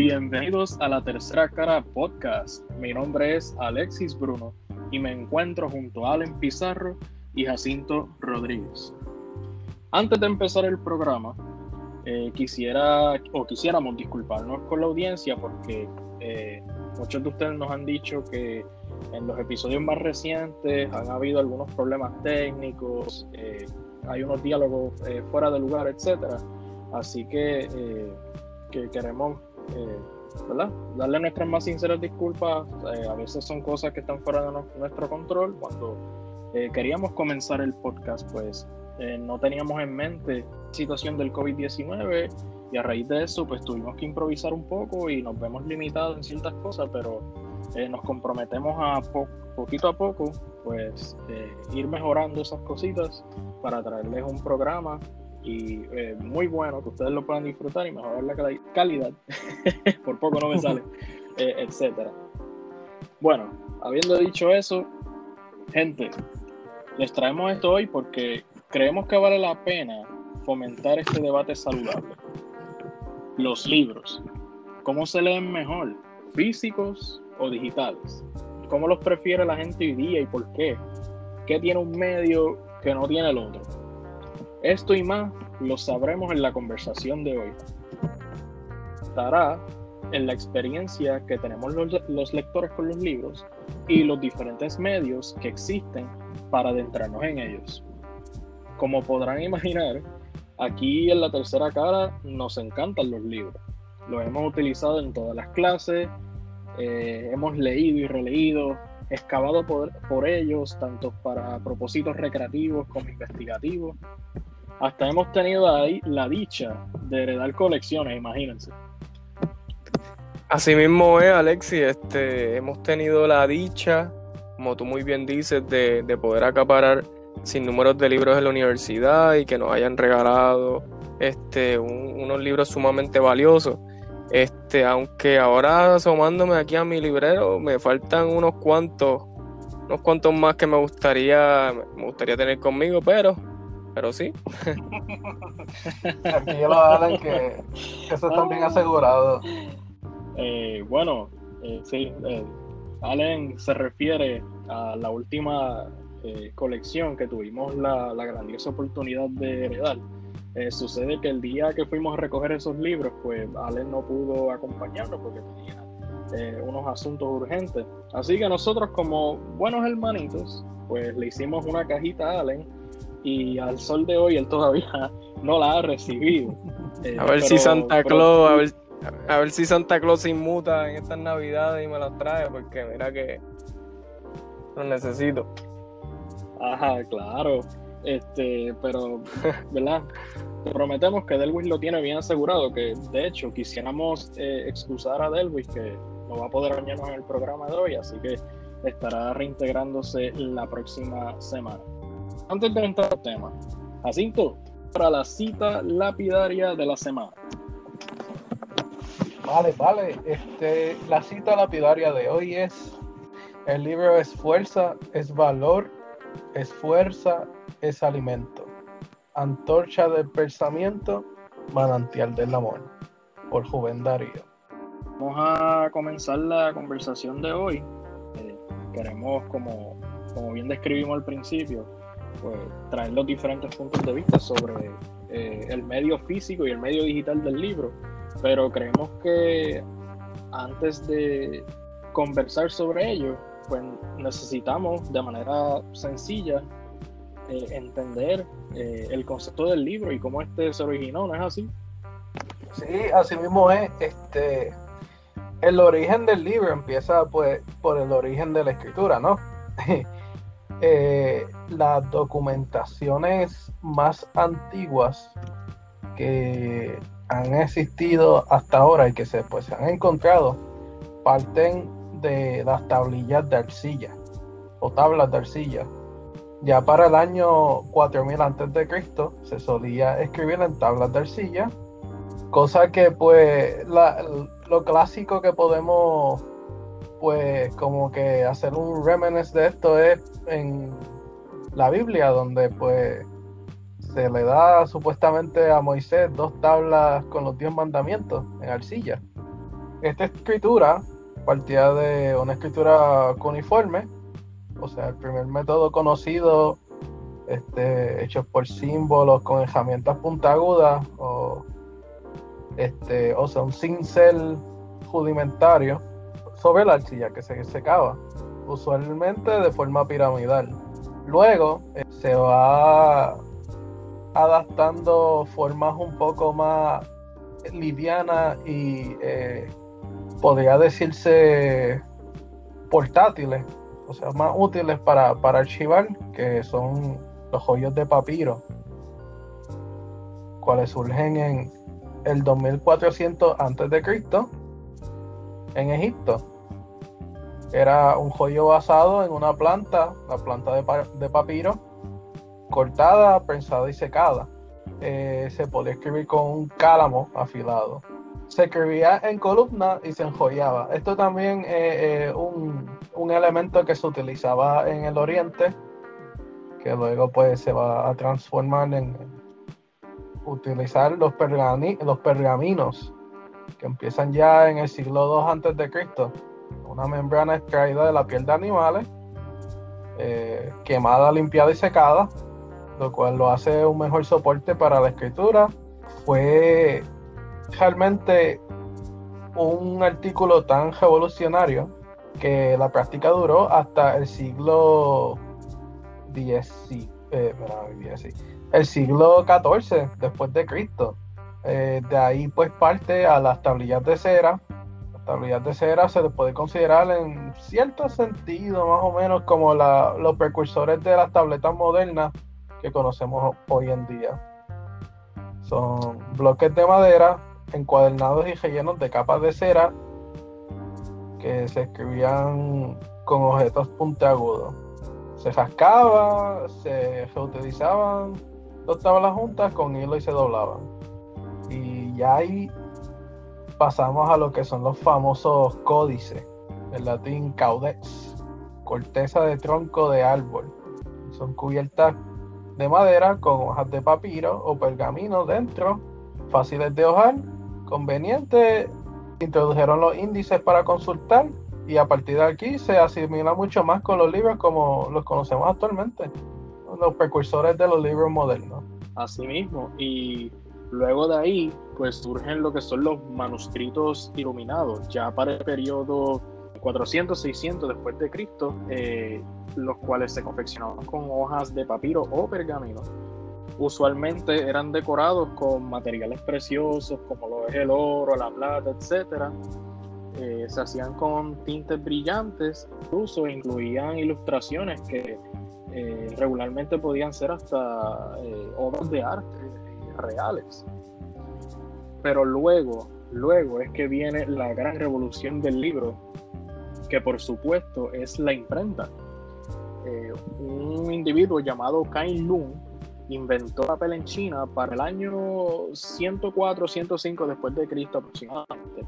Bienvenidos a la Tercera Cara Podcast. Mi nombre es Alexis Bruno y me encuentro junto a Allen Pizarro y Jacinto Rodríguez. Antes de empezar el programa, eh, quisiera o quisiéramos disculparnos con la audiencia porque eh, muchos de ustedes nos han dicho que en los episodios más recientes han habido algunos problemas técnicos, eh, hay unos diálogos fuera de lugar, etcétera. Así que queremos ¿verdad? darle nuestras más sinceras disculpas. a veces son cosas que están fuera de nuestro control. Cuando queríamos comenzar el podcast, pues eh, no teníamos en mente la situación del COVID-19 y a raíz de eso pues tuvimos que improvisar un poco y nos vemos limitados en ciertas cosas, pero eh, nos comprometemos a poquito a poco pues eh, ir mejorando esas cositas para traerles un programa y muy bueno que ustedes lo puedan disfrutar y mejorar la calidad, por poco no me sale, etcétera. Bueno, habiendo dicho eso, gente, les traemos esto hoy porque creemos que vale la pena fomentar este debate saludable. Los libros, ¿cómo se leen mejor? ¿Físicos o digitales? ¿Cómo los prefiere la gente hoy día y por qué? ¿Qué tiene un medio que no tiene el otro? Esto y más lo sabremos en la conversación de hoy. Estará en la experiencia que tenemos los, lectores con los libros y los diferentes medios que existen para adentrarnos en ellos. Como podrán imaginar, aquí en la tercera cara nos encantan los libros. Los hemos utilizado en todas las clases, eh, hemos leído y releído, excavado por, por ellos, tanto para propósitos recreativos como investigativos. Hasta hemos tenido ahí la dicha de heredar colecciones, imagínense. Así mismo es, Alexi. Este, hemos tenido la dicha, como tú muy bien dices, de, de poder acaparar sin números de libros en la universidad y que nos hayan regalado este, unos libros sumamente valiosos. Este, aunque ahora asomándome aquí a mi librero, me faltan unos cuantos, unos cuantos más que me gustaría, me gustaría tener conmigo, pero, pero sí. Aquí lo hablan que, eso está bien asegurado. Eh, bueno, eh, sí, eh, Allen se refiere a la última eh, colección que tuvimos la, grandiosa oportunidad de heredar. Eh, sucede que el día que fuimos a recoger esos libros, pues Allen no pudo acompañarnos porque tenía eh, unos asuntos urgentes. Así que nosotros como buenos hermanitos, pues le hicimos una cajita a Allen y al sol de hoy él todavía no la ha recibido. a ver si Santa Claus, a ver, a ver si Santa Claus se inmuta en estas navidades y me las trae, porque mira que lo necesito. Ajá, claro. Este, pero, ¿verdad? Te prometemos que Delwis lo tiene bien asegurado, que de hecho quisiéramos eh, excusar a Delwis que no va a poder bañarnos en el programa de hoy, así que estará reintegrándose la próxima semana. Antes de entrar al tema, Jacinto, para la cita lapidaria de la semana. Vale, vale. Este, la cita lapidaria de hoy es, el libro es fuerza, es valor es fuerza, es alimento. Antorcha del pensamiento, manantial del amor. Por Juven Darío. Vamos a comenzar la conversación de hoy. Eh, queremos, como, como bien describimos al principio, pues, traer los diferentes puntos de vista sobre eh, el medio físico y el medio digital del libro. Pero creemos que antes de conversar sobre ello, pues necesitamos de manera sencilla eh, entender eh, el concepto del libro y cómo este se originó, ¿no es así? Sí, así mismo es. Este, el origen del libro empieza pues por el origen de la escritura, ¿no? Eh, las documentaciones más antiguas que han existido hasta ahora y que se, pues, se han encontrado parten de las tablillas de arcilla o tablas de arcilla. Ya para el año 4000 antes de Cristo se solía escribir en tablas de arcilla, cosa que pues lo clásico que podemos pues como que hacer un reminisce de esto es en la Biblia donde pues se le da supuestamente a Moisés dos tablas con los diez mandamientos en arcilla. esta escritura partía de una escritura cuneiforme, o sea, el primer método conocido este, hecho por símbolos con herramientas puntiagudas o, este, o sea, un cincel rudimentario sobre la arcilla que se secaba, usualmente de forma piramidal. Luego eh, se va adaptando formas un poco más livianas y eh, podría decirse portátiles, o sea, más útiles para, para archivar, que son los joyos de papiro, cuales surgen en el 2400 a.C. en Egipto. Era un joyo basado en una planta, la planta de, papiro, cortada, prensada y secada. Eh, se podía escribir con un cálamo afilado. Se escribía en columna y se enjollaba. Esto también es un, un elemento que se utilizaba en el oriente, que luego pues se va a transformar en utilizar los, los pergaminos que empiezan ya en el siglo II antes de Cristo una membrana extraída de la piel de animales, eh, quemada, limpiada y secada, lo cual lo hace un mejor soporte para la escritura. Fue realmente un artículo tan revolucionario que la práctica duró hasta el siglo X, eh, el siglo XIV después de Cristo. Eh, de ahí pues parte a las tablillas de cera, tablillas de cera se les puede considerar en cierto sentido más o menos como los precursores de las tabletas modernas que conocemos hoy en día. Son bloques de madera encuadernados y rellenos de capas de cera que se escribían con objetos puntiagudos. Se rascaba, se reutilizaban dos tablas juntas con hilo y se doblaban. Y ya hay pasamos a lo que son los famosos códices, en latín caudex, corteza de tronco de árbol. Son cubiertas de madera con hojas de papiro o pergamino dentro, fáciles de hojar, convenientes. Introdujeron los índices para consultar y a partir de aquí se asimila mucho más con los libros como los conocemos actualmente, los precursores de los libros modernos. Así mismo, y Luego de ahí, pues surgen lo que son los manuscritos iluminados, ya para el periodo 400-600 después de Cristo, eh, los cuales se confeccionaban con hojas de papiro o pergamino. Usualmente eran decorados con materiales preciosos como lo es el oro, la plata, etc. Eh, se hacían con tintes brillantes, incluso incluían ilustraciones que eh, regularmente podían ser hasta obras de arte reales. Pero luego, luego es que viene la gran revolución del libro, que por supuesto es la imprenta. Eh, un individuo llamado Kain Lun inventó papel en China para el año 104, 105 después de Cristo aproximadamente.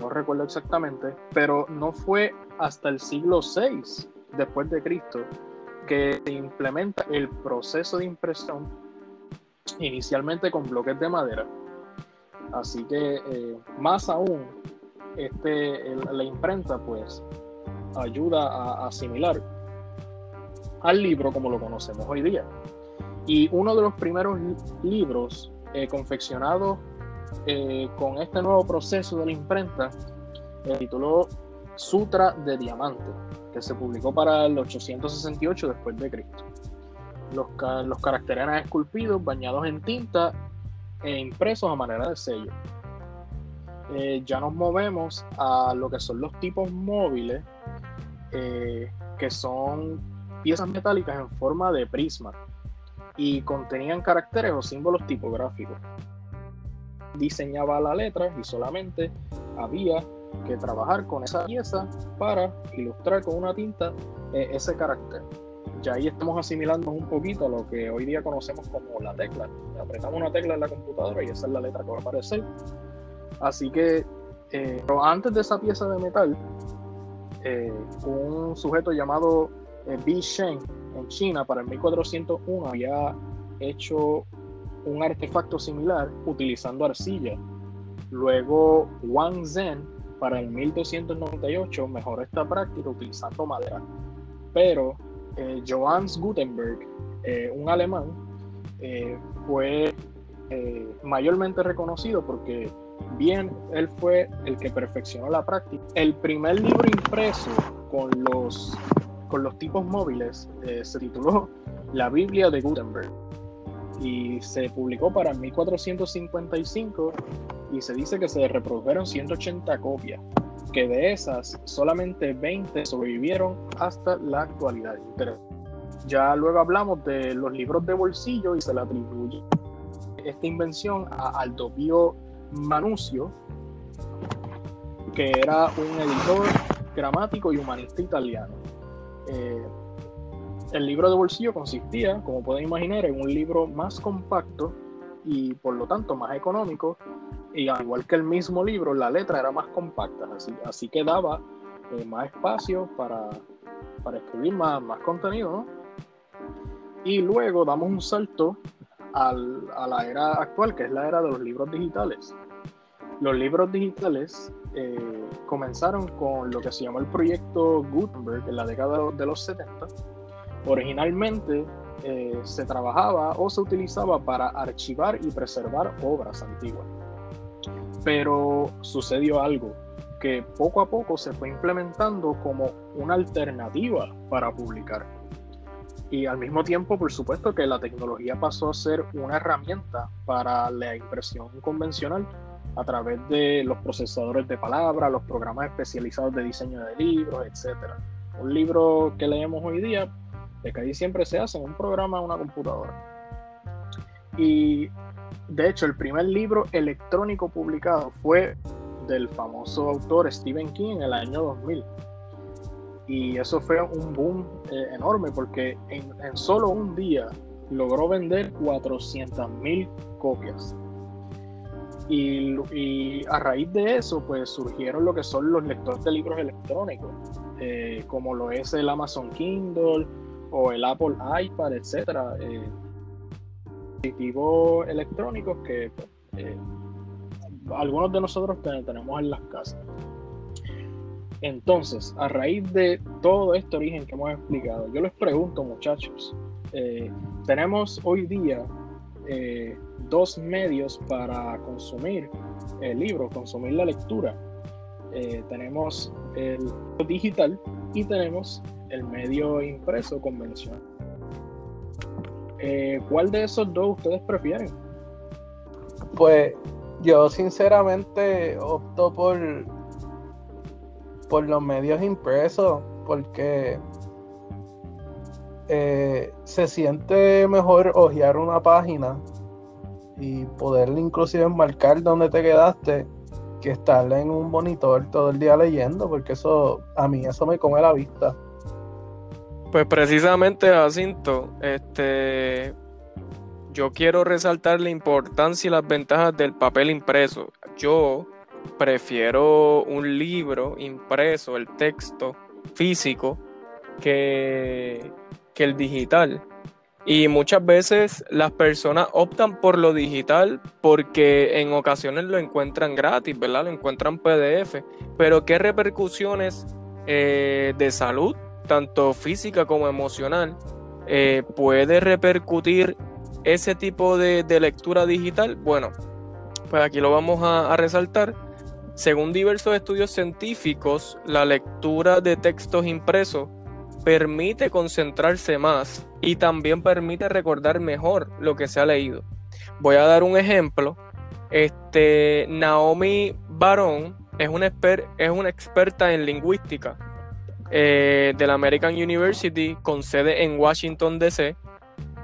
No recuerdo exactamente, pero no fue hasta el siglo 6 después de Cristo que se implementa el proceso de impresión inicialmente con bloques de madera. Así que eh, más aún, este, la imprenta pues ayuda a, asimilar al libro como lo conocemos hoy día. Y uno de los primeros libros eh, confeccionados eh, con este nuevo proceso de la imprenta se tituló Sutra de Diamante, que se publicó para el 868 después de Cristo los, caracteres eran esculpidos, bañados en tinta e impresos a manera de sello. Eh, ya nos movemos a lo que son los tipos móviles, eh, que son piezas metálicas en forma de prisma y contenían caracteres o símbolos tipográficos. Diseñaba la letra y solamente había que trabajar con esa pieza para ilustrar con una tinta eh, ese carácter ya ahí estamos asimilando un poquito a lo que hoy día conocemos como la tecla. Apretamos una tecla en la computadora y esa es la letra que va a aparecer. Así que, eh, pero antes de esa pieza de metal, eh, un sujeto llamado eh, Bi Shen China para el 1401 había hecho un artefacto similar utilizando arcilla. Luego Wang Zhen para el 1298 mejoró esta práctica utilizando madera. Pero eh, Johannes Gutenberg, eh, un alemán, eh, fue mayormente reconocido porque bien él fue el que perfeccionó la práctica. El primer libro impreso con los, con los tipos móviles se tituló La Biblia de Gutenberg y se publicó para 1455 y se dice que se reprodujeron 180 copias, que de esas solamente 20 sobrevivieron hasta la actualidad. Ya luego hablamos de los libros de bolsillo y se le atribuye esta invención a Aldovio Manusio, que era un editor gramático y humanista italiano. Eh, el libro de bolsillo consistía, como pueden imaginar, en un libro más compacto y por lo tanto más económico. Y al igual que el mismo libro, la letra era más compacta, así, así que daba eh, más espacio para, escribir más, más contenido. Y luego damos un salto a la era actual, que es la era de los libros digitales. Los libros digitales eh, comenzaron con lo que se llamó el proyecto Gutenberg en la década de los 70 Originalmente eh, se trabajaba o se utilizaba para archivar y preservar obras antiguas. Pero sucedió algo que poco a poco se fue implementando como una alternativa para publicar. Y al mismo tiempo, por supuesto, que la tecnología pasó a ser una herramienta para la impresión convencional a través de los procesadores de palabras, los programas especializados de diseño de libros, etc. Un libro que leemos hoy día de que ahí siempre se hace en un programa una computadora. Y de hecho, el primer libro electrónico publicado fue del famoso autor Stephen King en el año 2000. Y eso fue un boom eh, enorme porque en, solo un día logró vender 400.000 copias. Y, a raíz de eso, pues surgieron lo que son los lectores de libros electrónicos, eh, como lo es el Amazon Kindle, o el Apple iPad, etcétera, eh, dispositivos electrónicos que eh, algunos de nosotros tenemos en las casas. Entonces, a raíz de todo este origen que hemos explicado, yo les pregunto, muchachos, eh, tenemos hoy día dos medios para consumir el libro, consumir la lectura. tenemos el digital y tenemos el medio impreso convencional. Eh, ¿Cuál de esos dos ustedes prefieren? Pues yo sinceramente opto por, por los medios impresos porque eh, se siente mejor hojear una página y poderle inclusive marcar dónde te quedaste que estar en un monitor todo el día leyendo porque eso a mí eso me come la vista. Pues precisamente, Jacinto, este, yo quiero resaltar la importancia y las ventajas del papel impreso. Yo prefiero un libro impreso, el texto físico, que, que el digital. Y muchas veces las personas optan por lo digital porque en ocasiones lo encuentran gratis, ¿verdad? Lo encuentran PDF. Pero ¿qué repercusiones eh, de salud tanto física como emocional, eh, puede repercutir ese tipo de, lectura digital? Bueno, pues aquí lo vamos a, resaltar. Según diversos estudios científicos, la lectura de textos impresos permite concentrarse más y también permite recordar mejor lo que se ha leído. Voy a dar un ejemplo. Este, Naomi Barón es una, experta en lingüística eh, de la American University con sede en Washington, D.C.,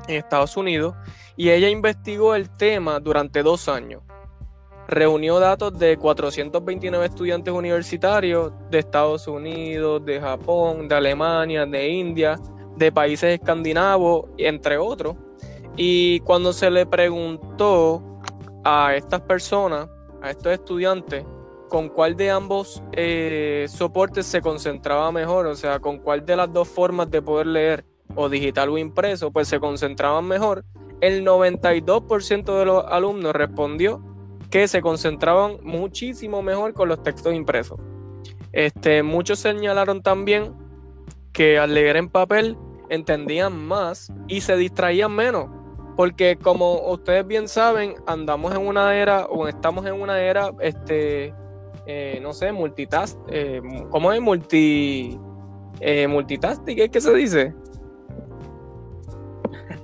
en Estados Unidos, y ella investigó el tema durante dos años. Reunió datos de 429 estudiantes universitarios de Estados Unidos, de Japón, de Alemania, de India, de países escandinavos, entre otros. Y cuando se le preguntó a estas personas, a estos estudiantes, con cuál de ambos eh, soportes se concentraba mejor, o sea, con cuál de las dos formas de poder leer, o digital o impreso, pues se concentraban mejor. El 92% de los alumnos respondió que se concentraban muchísimo mejor con los textos impresos. Este, muchos señalaron también que al leer en papel entendían más y se distraían menos. Porque como ustedes bien saben, andamos en una era o estamos en una era, este, eh, no sé, multitask, eh, ¿cómo es? Multi, eh, multitasking, ¿qué, ¿qué se dice?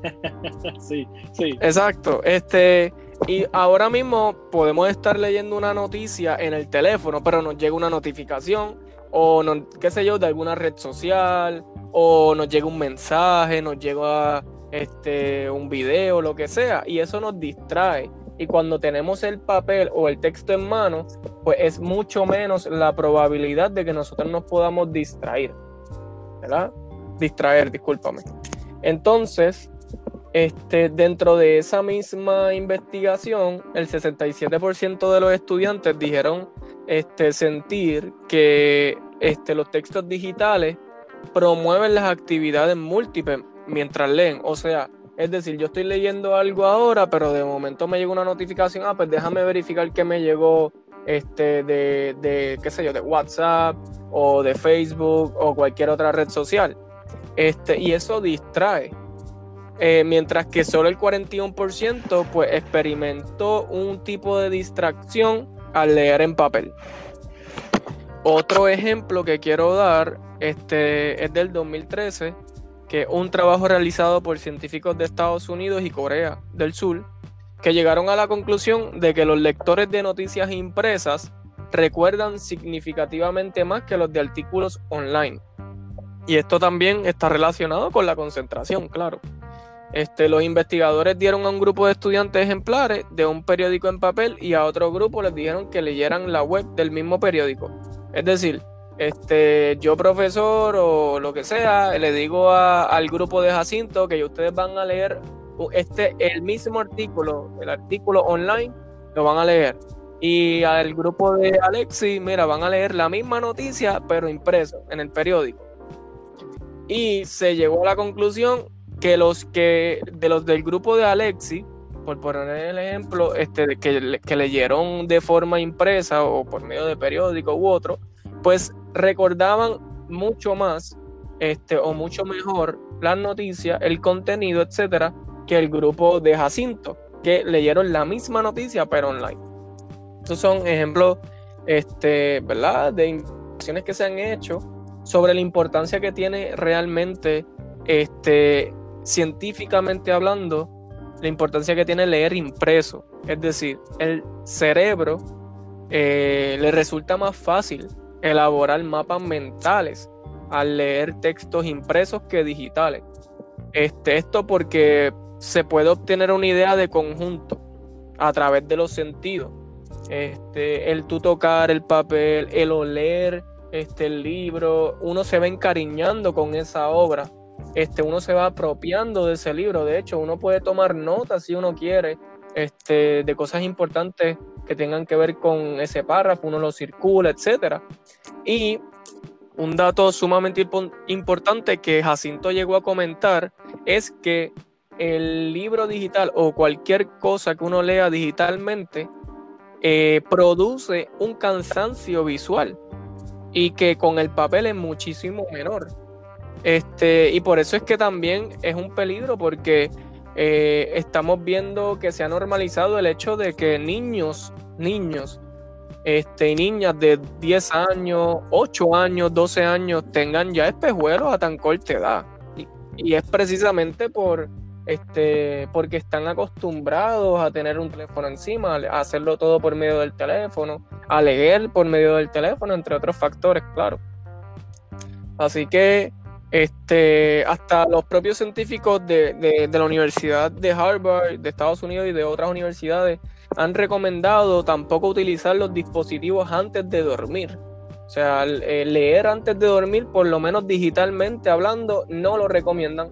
sí, sí. Exacto. Este, y ahora mismo podemos estar leyendo una noticia en el teléfono, pero nos llega una notificación o no, qué sé yo, de alguna red social, o nos llega un mensaje, nos llega este, un video, lo que sea, y eso nos distrae. Y cuando tenemos el papel o el texto en mano, pues es mucho menos la probabilidad de que nosotros nos podamos distraer. ¿Verdad? Distraer, discúlpame. Entonces, este, dentro de esa misma investigación, el 67% de los estudiantes dijeron este, sentir que este, los textos digitales promueven las actividades múltiples mientras leen. O sea, es decir, yo estoy leyendo algo ahora, pero de momento me llega una notificación, ah, pues déjame verificar que me llegó este, de, qué sé yo, de WhatsApp o de Facebook o cualquier otra red social. Este, y eso distrae. Eh, mientras que solo el 41% pues experimentó un tipo de distracción al leer en papel. Otro ejemplo que quiero dar este, es del 2013, que un trabajo realizado por científicos de Estados Unidos y Corea del Sur, que llegaron a la conclusión de que los lectores de noticias impresas recuerdan significativamente más que los de artículos online. Y esto también está relacionado con la concentración, claro. Este, los investigadores dieron a un grupo de estudiantes ejemplares de un periódico en papel y a otro grupo les dijeron que leyeran la web del mismo periódico. Es decir, este, yo profesor o lo que sea, le digo al grupo de Jacinto que ustedes van a leer este, el mismo artículo, el artículo online, lo van a leer. Y al grupo de Alexi, mira, van a leer la misma noticia, pero impreso en el periódico. Y se llegó a la conclusión que los que de los del grupo de Alexi, por poner el ejemplo, este, que, leyeron de forma impresa o por medio de periódico u otro, pues recordaban mucho más este, o mucho mejor las noticias, el contenido, etcétera, que el grupo de Jacinto, que leyeron la misma noticia pero online. Estos son ejemplos, este, ¿verdad?, de investigaciones que se han hecho sobre la importancia que tiene realmente este, científicamente hablando, la importancia que tiene leer impreso. Es decir, el cerebro eh, le resulta más fácil elaborar mapas mentales al leer textos impresos que digitales. Este, esto porque se puede obtener una idea de conjunto a través de los sentidos. Este, el tú tocar el papel, el oler este, el libro, uno se va encariñando con esa obra este, uno se va apropiando de ese libro. De hecho, uno puede tomar notas si uno quiere este, de cosas importantes que tengan que ver con ese párrafo, uno lo circula, etc. Y un dato sumamente importante que Jacinto llegó a comentar es que el libro digital o cualquier cosa que uno lea digitalmente eh, produce un cansancio visual y que con el papel es muchísimo menor. Este, y por eso es que también es un peligro porque eh, estamos viendo que se ha normalizado el hecho de que niños, niños este, y niñas de 10 años, 8 años, 12 años tengan ya espejuelos a tan corta edad. Y, y es precisamente por, este, porque están acostumbrados a tener un teléfono encima, a hacerlo todo por medio del teléfono, a leer por medio del teléfono, entre otros factores, claro. Así que este, hasta los propios científicos de, la Universidad de Harvard, de Estados Unidos y de otras universidades han recomendado tampoco utilizar los dispositivos antes de dormir. O sea, leer antes de dormir, por lo menos digitalmente hablando, no lo recomiendan,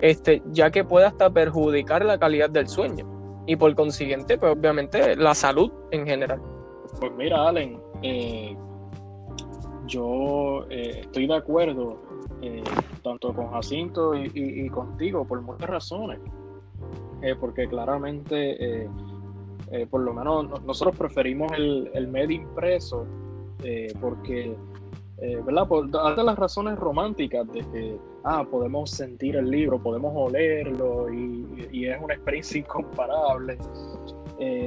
este, ya que puede hasta perjudicar la calidad del sueño y por consiguiente, pues obviamente la salud en general. Pues mira, Allen, eh, yo eh, estoy de acuerdo eh, tanto con Jacinto y, contigo, por muchas razones. Eh, porque claramente Eh, por lo menos nosotros preferimos el, el medio impreso porque, ¿verdad? Por las razones románticas de que, ah, podemos sentir el libro, podemos olerlo y es una experiencia incomparable.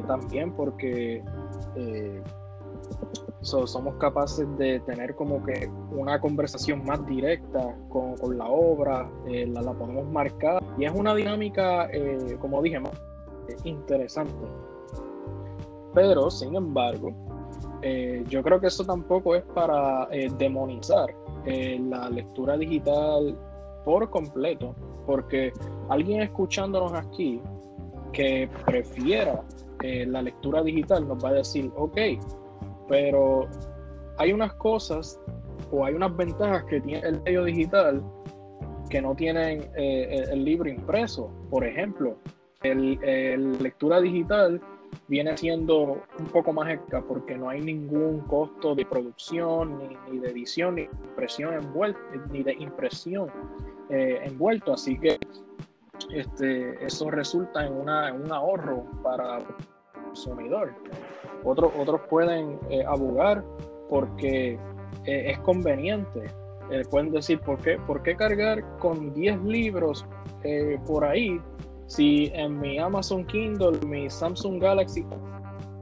también porque somos capaces de tener como que una conversación más directa con, con la obra, la, la, podemos marcar y es una dinámica, como dije, más interesante. Pero, sin embargo, eh, yo creo que eso tampoco es para eh, demonizar eh, la lectura digital por completo, porque alguien escuchándonos aquí que prefiera la lectura digital nos va a decir, ok, pero hay unas cosas o hay unas ventajas que tiene el medio digital que no tienen el, libro impreso. Por ejemplo, el lectura digital viene siendo un poco más eficaz porque no hay ningún costo de producción, ni, de edición, ni impresión envuelto, ni de impresión eh, envuelto. Así que este, eso resulta en, una, un ahorro para el consumidor. Otros, otros pueden eh, abogar porque eh, es conveniente. pueden decir, ¿por qué, ¿por qué cargar con 10 libros por ahí si en mi Amazon Kindle, mi Samsung Galaxy,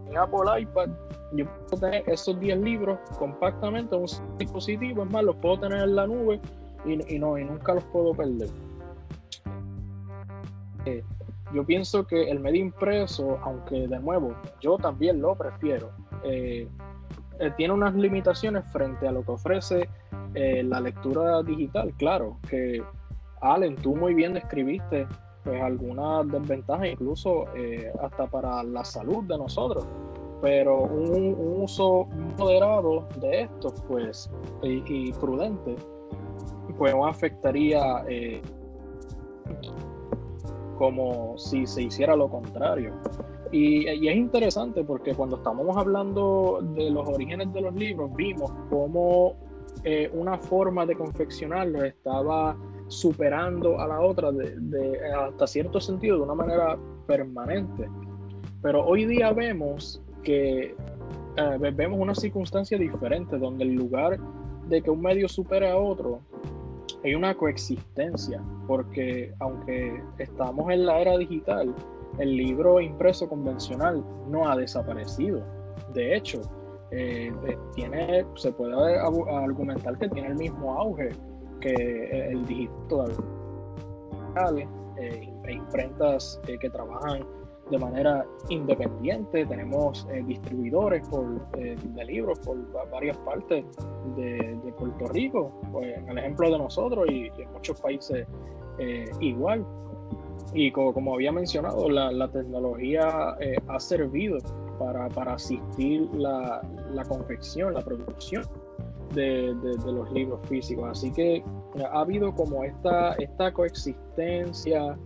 mi Apple iPad, yo puedo tener esos 10 libros compactamente en un dispositivo, es más, los puedo tener en la nube y, no, y nunca los puedo perder. Eh, yo pienso que el medio impreso, aunque de nuevo yo también lo prefiero, eh, eh, tiene unas limitaciones frente a lo que ofrece la lectura digital. Claro, que Allen, tú muy bien describiste pues algunas desventajas, incluso eh, hasta para la salud de nosotros. Pero un, uso moderado de esto, pues, y, prudente, pues no afectaría eh, como si se hiciera lo contrario. Y, y, es interesante porque cuando estamos hablando de los orígenes de los libros, vimos cómo eh, una forma de confeccionarlos estaba superando a la otra de, hasta cierto sentido de una manera permanente. Pero hoy día vemos que eh, vemos una circunstancia diferente donde en lugar de que un medio supere a otro, hay una coexistencia, porque aunque estamos en la era digital, el libro impreso convencional no ha desaparecido. De hecho, eh, eh, tiene, se puede argumentar que tiene el mismo auge que el digital, eh, imprentas eh, que trabajan de manera independiente, tenemos eh, distribuidores por, de libros por varias partes de, Puerto Rico, pues, en el ejemplo de nosotros y, en muchos países igual. Y como, había mencionado, la, tecnología ha servido para, para asistir la, la confección, la producción de, los libros físicos. Así que ha habido como esta, esta coexistencia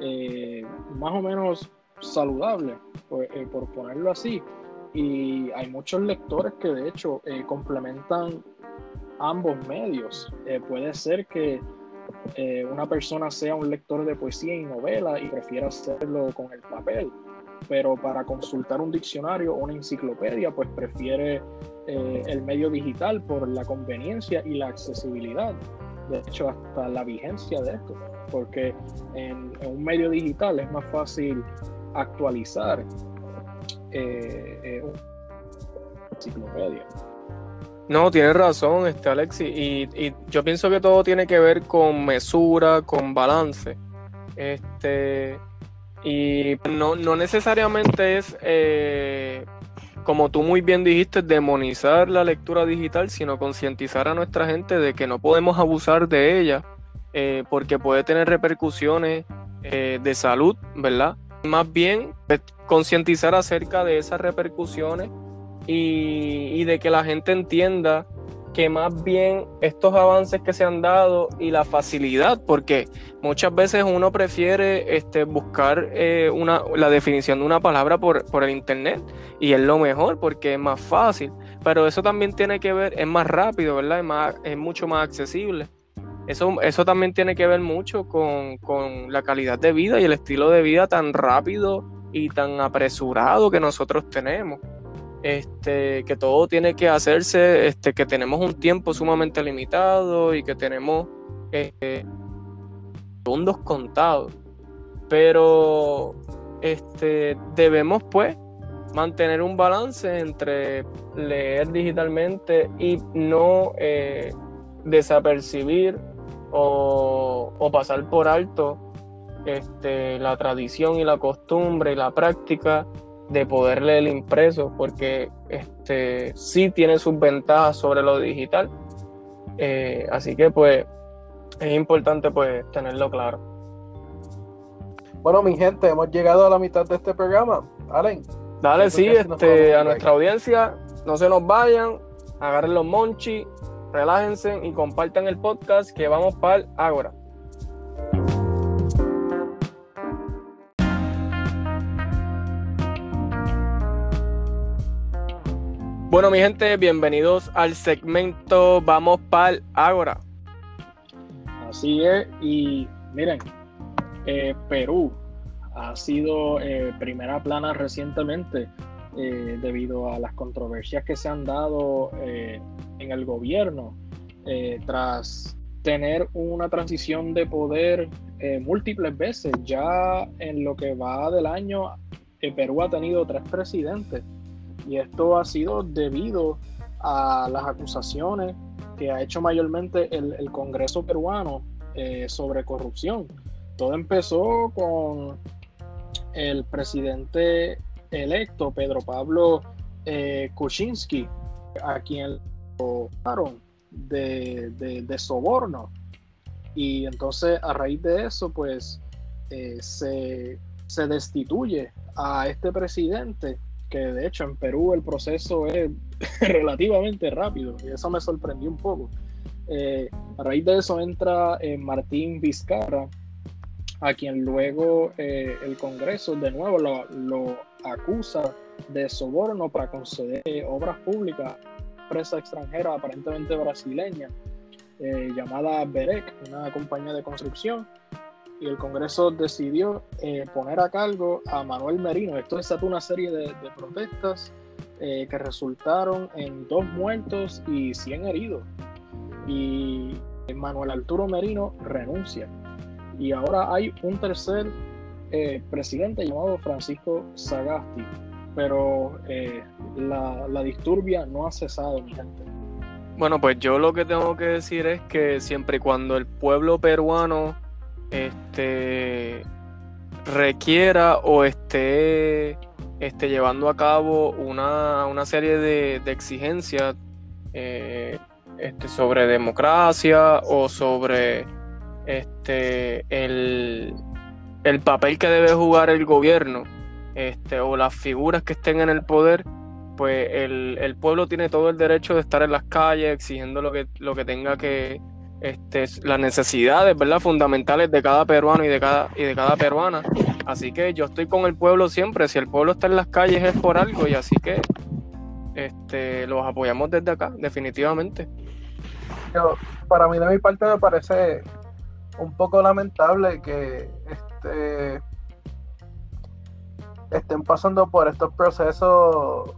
eh, más o menos saludable, eh, por, ponerlo así. Y hay muchos lectores que de hecho eh, complementan ambos medios. puede ser que una persona sea un lector de poesía y novela y prefiera hacerlo con el papel, pero para consultar un diccionario o una enciclopedia, pues prefiere eh, el medio digital por la conveniencia y la accesibilidad. De hecho, hasta la vigencia de esto, porque en, un medio digital es más fácil actualizar eh, eh, enciclopedia. No, tienes razón, este Alexi, y, yo pienso que todo tiene que ver con mesura, con balance. Este, y no, no necesariamente es como tú muy bien dijiste, demonizar la lectura digital, sino concientizar a nuestra gente de que no podemos abusar de ella eh, porque puede tener repercusiones eh, de salud, ¿verdad? Más bien concientizar acerca de esas repercusiones y, y de que la gente entienda que más bien estos avances que se han dado y la facilidad, porque muchas veces uno prefiere este, buscar eh, una, la definición de una palabra por, el internet y es lo mejor porque es más fácil, pero eso también tiene que ver, es más rápido, ¿verdad? Es, más, es mucho más accesible. Eso, eso también tiene que ver mucho con, con la calidad de vida y el estilo de vida tan rápido y tan apresurado que nosotros tenemos. Este, que todo tiene que hacerse, este, que tenemos un tiempo sumamente limitado y que tenemos eh, segundos contados. Pero este, debemos pues mantener un balance entre leer digitalmente y no eh, desapercibir o, o, pasar por alto este, la tradición y la costumbre y la práctica de poder leer el impreso, porque este, sí tiene sus ventajas sobre lo digital. Eh, así que pues es importante pues tenerlo claro. Bueno, mi gente, hemos llegado a la mitad de este programa. Allen. Dale, sí, este, a nuestra audiencia, no se nos vayan, agarren los monchi, relájense y compartan el podcast que vamos para el Ágora. Bueno, mi gente, bienvenidos al segmento Vamos para Ágora. Así es, y miren, eh, Perú ha sido eh, primera plana recientemente eh, debido a las controversias que se han dado en el gobierno tras tener una transición de poder múltiples veces. Ya en lo que va del año, Perú ha tenido tres presidentes y esto ha sido debido a las acusaciones que ha hecho mayormente el, Congreso peruano eh, sobre corrupción. Todo empezó con el presidente electo, Pedro Pablo eh, Kuczynski, a quien lo de, de, soborno. Y entonces a raíz de eso, pues eh, se, se destituye a este presidente que de hecho en Perú el proceso es relativamente rápido y eso me sorprendió un poco. Eh, a raíz de eso entra eh, Martín Vizcarra, a quien luego eh, el Congreso de nuevo lo, acusa de soborno para conceder obras públicas empresa extranjera aparentemente brasileña llamada Berec, una compañía de construcción y el Congreso decidió eh, poner a cargo a Manuel Merino. Esto desató una serie de, protestas eh, que resultaron en dos muertos y 100 heridos. Y Manuel Arturo Merino renuncia. Y ahora hay un tercer eh, presidente llamado Francisco Sagasti. Pero la, la disturbia no ha cesado, mi gente. Bueno, pues yo lo que tengo que decir es que siempre y cuando el pueblo peruano este, requiera o esté, esté llevando a cabo una, serie de, exigencias eh, este, sobre democracia o sobre este, el, el, papel que debe jugar el gobierno este, o las figuras que estén en el poder, pues el, pueblo tiene todo el derecho de estar en las calles exigiendo lo que, lo que tenga que, este, las necesidades ¿verdad? fundamentales de cada peruano y de cada, y de cada peruana. Así que yo estoy con el pueblo siempre. Si el pueblo está en las calles es por algo y así que este, los apoyamos desde acá, definitivamente. para mí de mi parte me parece un poco lamentable que este, estén pasando por estos procesos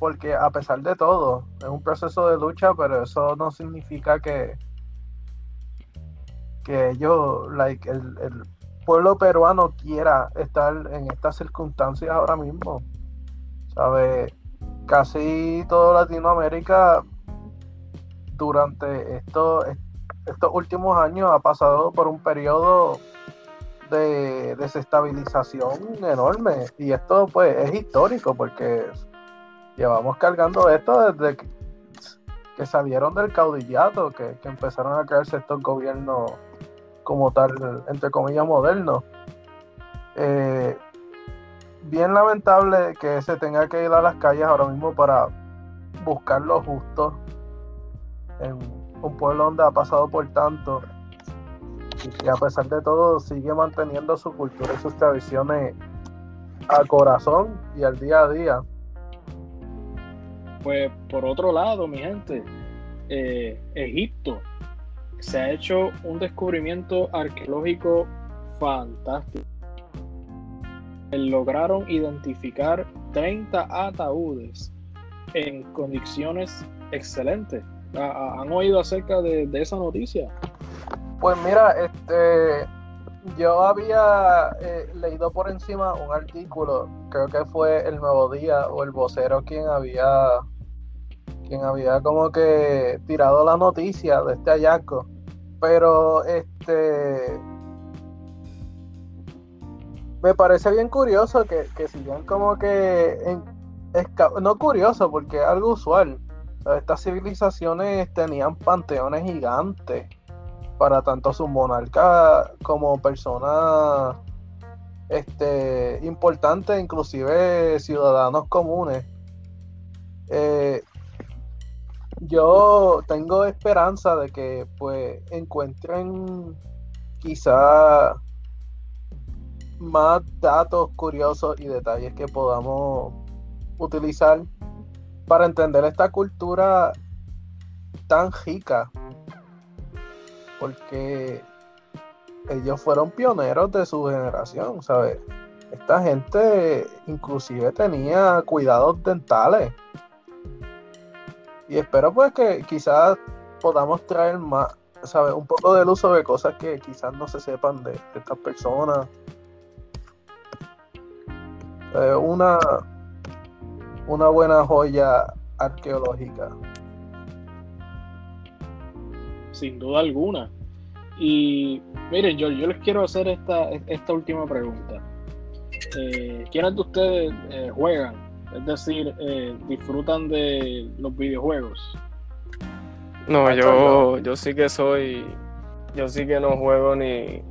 porque a pesar de todo, es un proceso de lucha, pero eso no significa que, que ellos, like, el, el, pueblo peruano quiera estar en estas circunstancias ahora mismo. ¿Sabe? Casi toda Latinoamérica durante estos, estos últimos años ha pasado por un periodo de desestabilización enorme. Y esto pues es histórico porque llevamos cargando esto desde que, salieron del caudillato, que, que empezaron a crearse estos gobiernos como tal, entre comillas, moderno. Eh, bien lamentable que se tenga que ir a las calles ahora mismo para buscar lo justo en un pueblo donde ha pasado por tanto y a pesar de todo sigue manteniendo su cultura y sus tradiciones a corazón y al día a día. Pues por otro lado, mi gente, eh, Egipto se ha hecho un descubrimiento arqueológico fantástico. lograron identificar 30 ataúdes en condiciones excelentes. ¿Han oído acerca de, esa noticia? Pues mira, este, yo había eh, leído por encima un artículo, creo que fue el Nuevo Día o el vocero quien había quien había como que tirado la noticia de este hallazgo. Pero este me parece bien curioso que, que sigan como que no curioso porque es algo usual. Estas civilizaciones tenían panteones gigantes para tanto sus monarcas como personas este, importantes, inclusive ciudadanos comunes. Eh, yo tengo esperanza de que pues encuentren quizá más datos curiosos y detalles que podamos utilizar para entender esta cultura tan rica. Porque ellos fueron pioneros de su generación, ¿sabes? Esta gente inclusive tenía cuidados dentales. Y espero pues que quizás podamos traer más, ¿sabes? Un poco del uso de cosas que quizás no se sepan de, estas personas. Eh, una, una buena joya arqueológica. Sin duda alguna. Y miren, yo, yo les quiero hacer esta, esta última pregunta. Eh, ¿Quiénes de ustedes eh, juegan? Es decir, eh, disfrutan de los videojuegos. No, yo, yo sí que soy. Yo sí que no juego ni.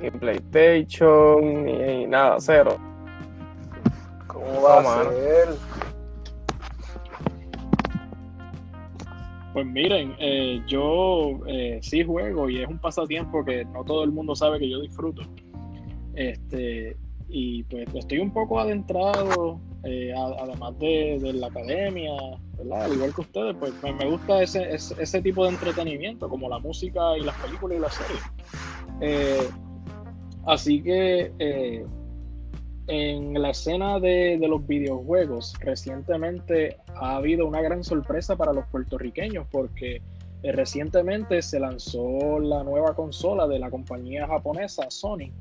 Ni PlayStation, ni nada, cero. ¿Cómo va a ser? Pues miren, eh, yo eh, sí juego y es un pasatiempo que no todo el mundo sabe que yo disfruto. Este, y pues estoy un poco adentrado, eh, además de, la academia, ¿verdad? Al igual que ustedes, pues me, gusta ese, ese, tipo de entretenimiento, como la música y las películas y las series. así que en la escena de, los videojuegos, recientemente ha habido una gran sorpresa para los puertorriqueños porque eh, recientemente se lanzó la nueva consola de la compañía japonesa Sony,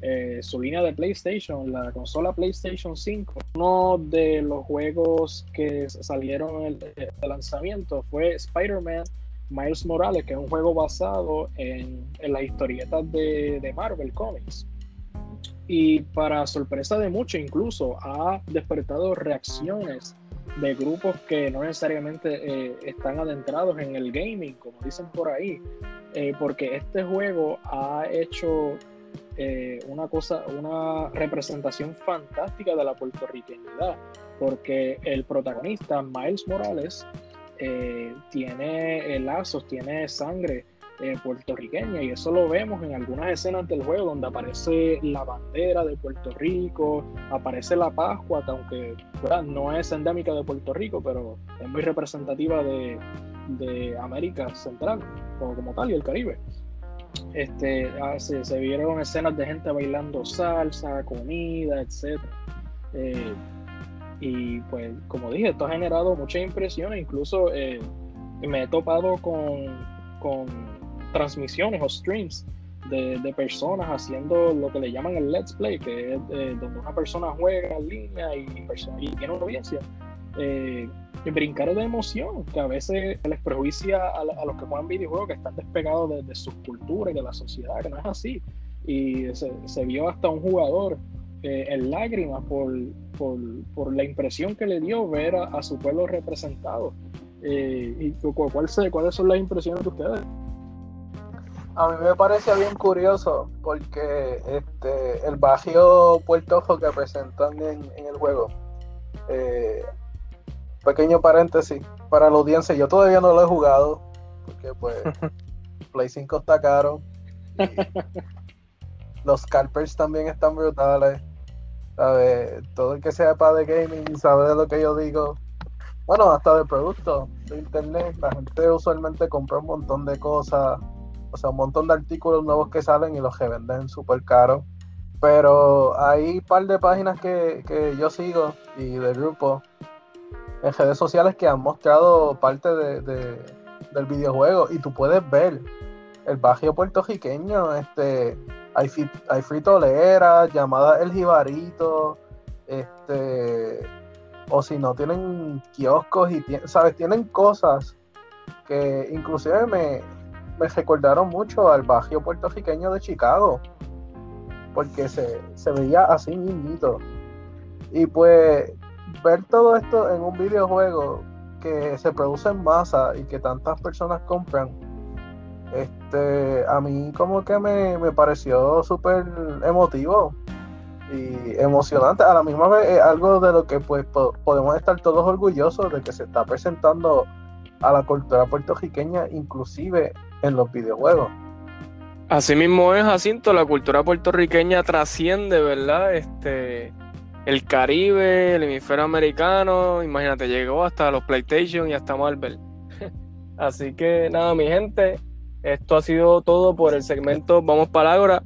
eh, su línea de PlayStation, la consola PlayStation 5. Uno de los juegos que salieron el, el lanzamiento fue Spider-Man Miles Morales, que es un juego basado en, las historietas de, de Marvel Comics y para sorpresa de muchos incluso ha despertado reacciones de grupos que no necesariamente eh, están adentrados en el gaming, como dicen por ahí, eh, porque este juego ha hecho eh, una cosa, una representación fantástica de la puertorriqueñidad, porque el protagonista, Miles Morales, tiene lazos, tiene sangre eh, puertorriqueña y eso lo vemos en algunas escenas del juego donde aparece la bandera de Puerto Rico, aparece la Pascua, que aunque no es endémica de Puerto Rico, pero es muy representativa de, América Central como, como tal y el Caribe. Este, ah, se, vieron escenas de gente bailando salsa, comida, etc. Eh, y pues, como dije, esto ha generado muchas impresiones. Incluso eh, me he topado con transmisiones o streams de, personas haciendo lo que le llaman el let's play, que es eh, donde una persona juega en línea y, y tiene una audiencia. Eh, brincar de emoción, que a veces les prejuicia a, los que juegan videojuegos que están despegados de, sus culturas y de la sociedad, que no es así. Y se, vio hasta un jugador eh, en lágrimas por, por, la impresión que le dio ver a, su pueblo representado. Eh, ¿Y cuál, cuáles son las impresiones de ustedes? A mí me parece bien curioso porque este el barrio Puerto que presentan en, el juego. Eh, pequeño paréntesis para la audiencia, yo todavía no lo he jugado porque pues Play 5 está caro. los carpers también están brutales. Todo el que sepa de gaming sabe de lo que yo digo. Bueno, hasta de productos de internet. La gente usualmente compra un montón de cosas o sea, un montón de artículos nuevos que salen y los que venden súper caros. Pero hay un par de páginas que, yo sigo y de grupos en redes sociales que han mostrado parte de, del videojuego y tú puedes ver el barrio puertorriqueño, este, hay, hay fritoleras, llamadas El Jibarito, este, o si no, tienen kioscos y, ¿sabes? Tienen cosas que inclusive me, me recordaron mucho al barrio puertorriqueño de Chicago, porque se, veía así mismito. Y pues ver todo esto en un videojuego que se produce en masa y que tantas personas compran, este, a mí como que me, me pareció súper emotivo y emocionante. A la misma vez es algo de lo que pues podemos estar todos orgullosos de que se está presentando a la cultura puertorriqueña, inclusive en los videojuegos. Así mismo es, Jacinto, la cultura puertorriqueña trasciende, ¿verdad? Este, el Caribe, el hemisferio americano, imagínate, llegó hasta los PlayStation y hasta Marvel. Así que nada, mi gente, esto ha sido todo por el segmento Vamos para Ágora.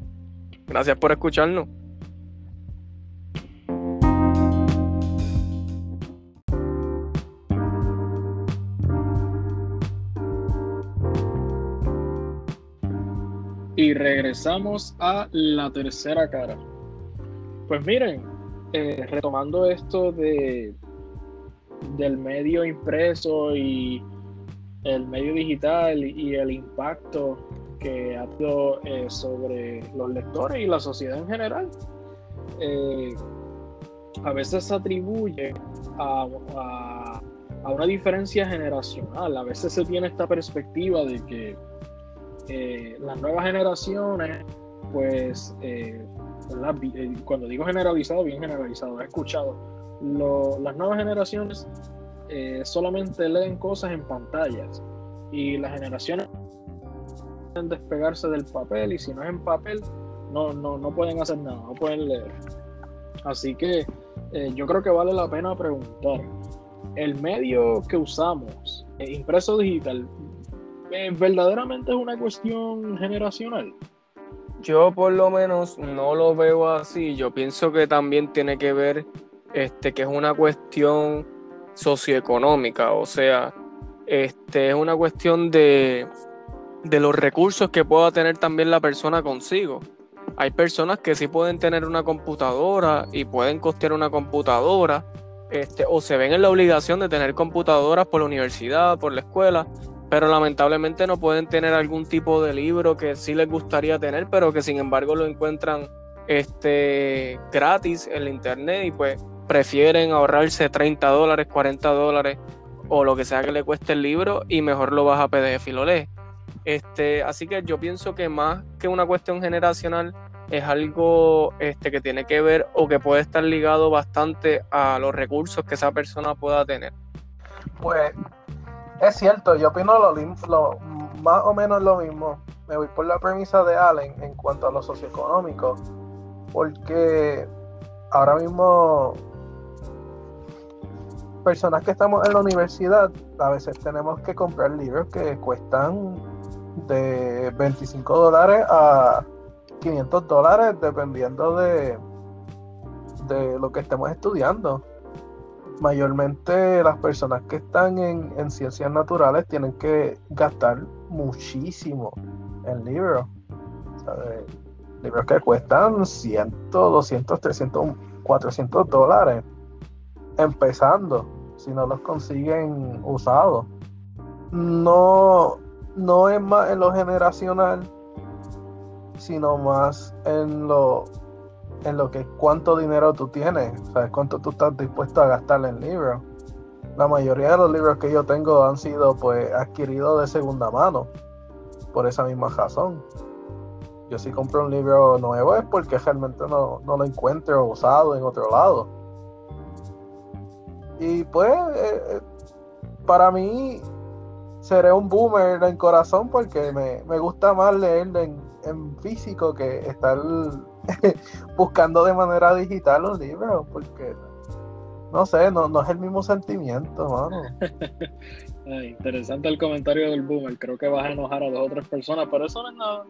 Gracias por escucharnos. Y regresamos a la tercera cara. Pues miren, eh, retomando esto de del medio impreso y el medio digital y el impacto que ha tenido eh, sobre los lectores y la sociedad en general, eh, a veces se atribuye a, a, una diferencia generacional. A veces se tiene esta perspectiva de que eh, las nuevas generaciones, pues, eh, eh, cuando digo generalizado, bien generalizado, he escuchado, las nuevas generaciones solamente leen cosas en pantallas y las generaciones pueden despegarse del papel y si no es en papel, no, no, no pueden hacer nada, no pueden leer. Así que yo creo que vale la pena preguntar, el medio que usamos, impreso digital, eh, verdaderamente es una cuestión generacional. Yo por lo menos no lo veo así. Yo pienso que también tiene que ver este, que es una cuestión socioeconómica, o sea, este, es una cuestión de, de los recursos que pueda tener también la persona consigo. Hay personas que sí pueden tener una computadora y pueden costear una computadora, este, o se ven en la obligación de tener computadoras por la universidad, por la escuela, pero lamentablemente no pueden tener algún tipo de libro que sí les gustaría tener, pero que sin embargo lo encuentran este, gratis en la internet y pues prefieren ahorrarse 30 dólares, 40 dólares o lo que sea que le cueste el libro y mejor lo vas a PDF y lo lees. Este, así que yo pienso que más que una cuestión generacional es algo este, que tiene que ver o que puede estar ligado bastante a los recursos que esa persona pueda tener. Pues es cierto, yo opino lo, más o menos lo mismo. Me voy por la premisa de Allen en cuanto a lo socioeconómico, porque ahora mismo personas que estamos en la universidad a veces tenemos que comprar libros que cuestan de 25 dólares a 500 dólares dependiendo de, de lo que estemos estudiando mayormente las personas que están en, ciencias naturales tienen que gastar muchísimo en libros. Libros que cuestan 100, 200, 300, 400 dólares. Empezando, si no los consiguen usados. No, no es más en lo generacional, sino más en lo en lo que cuánto dinero tú tienes, sabes cuánto tú estás dispuesto a gastar en libros. La mayoría de los libros que yo tengo han sido pues adquiridos de segunda mano, por esa misma razón. Yo si compro un libro nuevo es porque realmente no, lo encuentro usado en otro lado. Y pues eh, eh, para mí seré un boomer en corazón porque me, gusta más leer en, en físico que estar buscando de manera digital los libros, porque no sé, no, no es el mismo sentimiento, mano. interesante el comentario del boomer. Creo que vas a enojar a dos o tres personas, pero eso no es nada.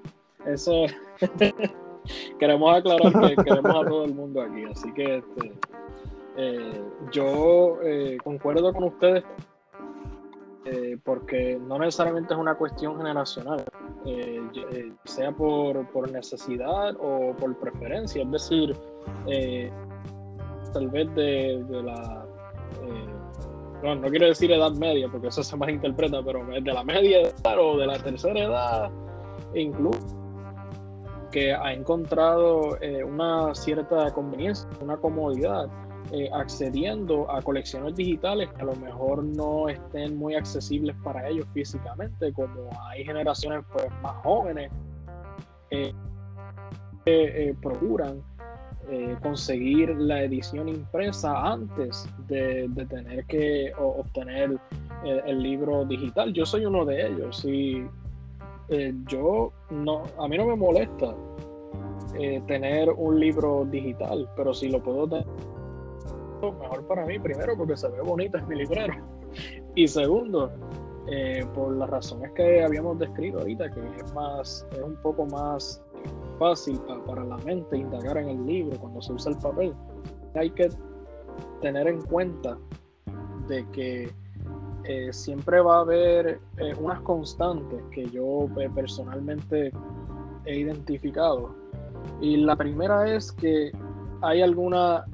Eso queremos aclarar que queremos a todo el mundo aquí. Así que este, eh, yo eh, concuerdo con ustedes eh, porque no necesariamente es una cuestión generacional, sea por, por, necesidad o por preferencia. Es decir, tal vez de, de la no, no quiero decir edad media porque eso se malinterpreta, pero de la media edad o de la tercera edad, incluso que ha encontrado eh, una cierta conveniencia, una comodidad eh, accediendo a colecciones digitales que a lo mejor no estén muy accesibles para ellos físicamente, como hay generaciones pues, más jóvenes eh, que procuran eh, conseguir la edición impresa antes de, tener que obtener el, libro digital. Yo soy uno de ellos y eh, yo no, a mí no me molesta eh, tener un libro digital, pero si lo puedo tener, mejor para mí, primero porque se ve bonito en mi librero y segundo, por las razones que habíamos descrito ahorita, que es más, es un poco más fácil para la mente indagar en el libro cuando se usa el papel. Hay que tener en cuenta de que eh, siempre va a haber eh, unas constantes que yo eh, personalmente he identificado. Y la primera es que hay alguna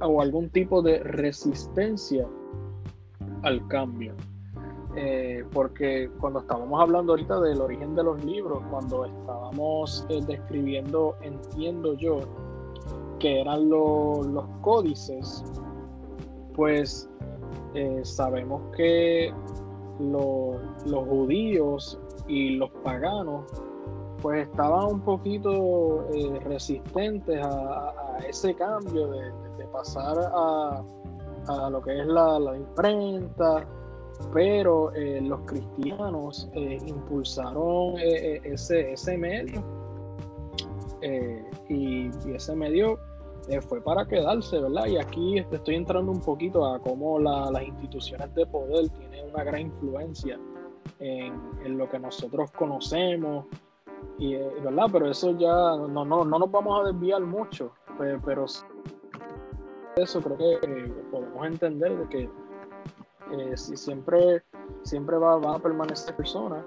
o algún tipo de resistencia al cambio. Eh, porque cuando estábamos hablando ahorita del origen de los libros, cuando estábamos eh, describiendo, entiendo yo, que eran los códices, pues eh, sabemos que los judíos y los paganos pues estaban un poquito resistentes a, ese cambio de, pasar a, lo que es la imprenta, pero eh, los cristianos eh, impulsaron eh, ese, ese medio y, ese medio fue para quedarse, ¿verdad? Y aquí estoy entrando un poquito a cómo las instituciones de poder tienen una gran influencia en, lo que nosotros conocemos, y, ¿verdad? Pero eso ya no, no, no nos vamos a desviar mucho, pero, eso creo que podemos entender de que eh, si siempre, siempre va, a permanecer personas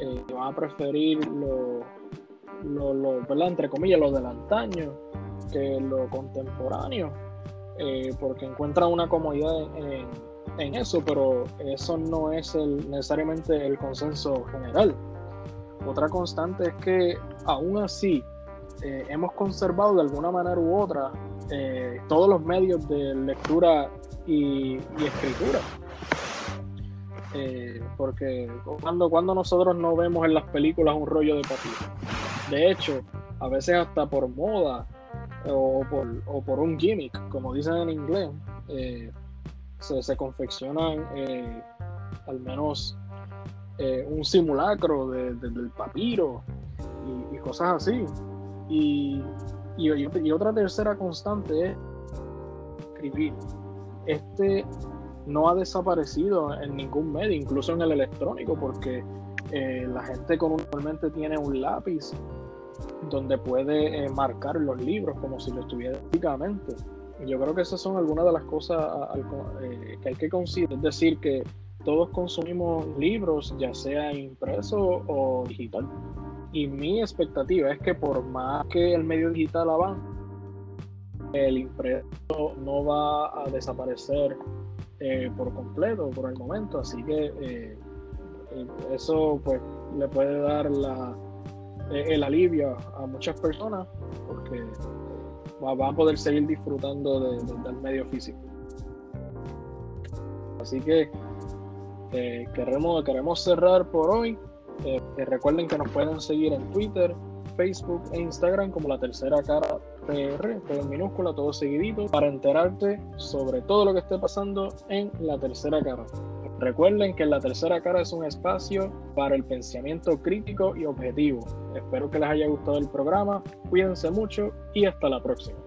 eh, van a preferir lo, lo, entre comillas, lo del antaño que lo contemporáneo, eh, porque encuentran una comodidad en, eso, pero eso no es el, necesariamente el consenso general. Otra constante es que aún así hemos conservado de alguna manera u otra todos los medios de lectura y, escritura. Eh, porque cuando, cuando nosotros no vemos en las películas un rollo de papel. De hecho, a veces hasta por moda o por, un gimmick, como dicen en inglés, eh, se, confeccionan eh, al menos un simulacro del papiro y, cosas así. Y, y, otra tercera constante es escribir este no ha desaparecido en ningún medio, incluso en el electrónico, porque eh, la gente comúnmente tiene un lápiz donde puede eh, marcar los libros como si lo estuviera físicamente. Yo creo que esas son algunas de las cosas eh, que hay que considerar. Es decir, que todos consumimos libros, ya sea impreso o digital. Y mi expectativa es que por más que el medio digital avance, el impreso no va a desaparecer eh, por completo por el momento, así que eh, eh, eso pues le puede dar el alivio a muchas personas porque va, a poder seguir disfrutando del medio físico. Así que queremos, queremos cerrar por hoy. recuerden que nos pueden seguir en Twitter, Facebook e Instagram como la tercera cara PR, todo en minúscula, todo seguidito, para enterarte sobre todo lo que esté pasando en la tercera cara. Recuerden que la tercera cara es un espacio para el pensamiento crítico y objetivo. Espero que les haya gustado el programa, cuídense mucho y hasta la próxima.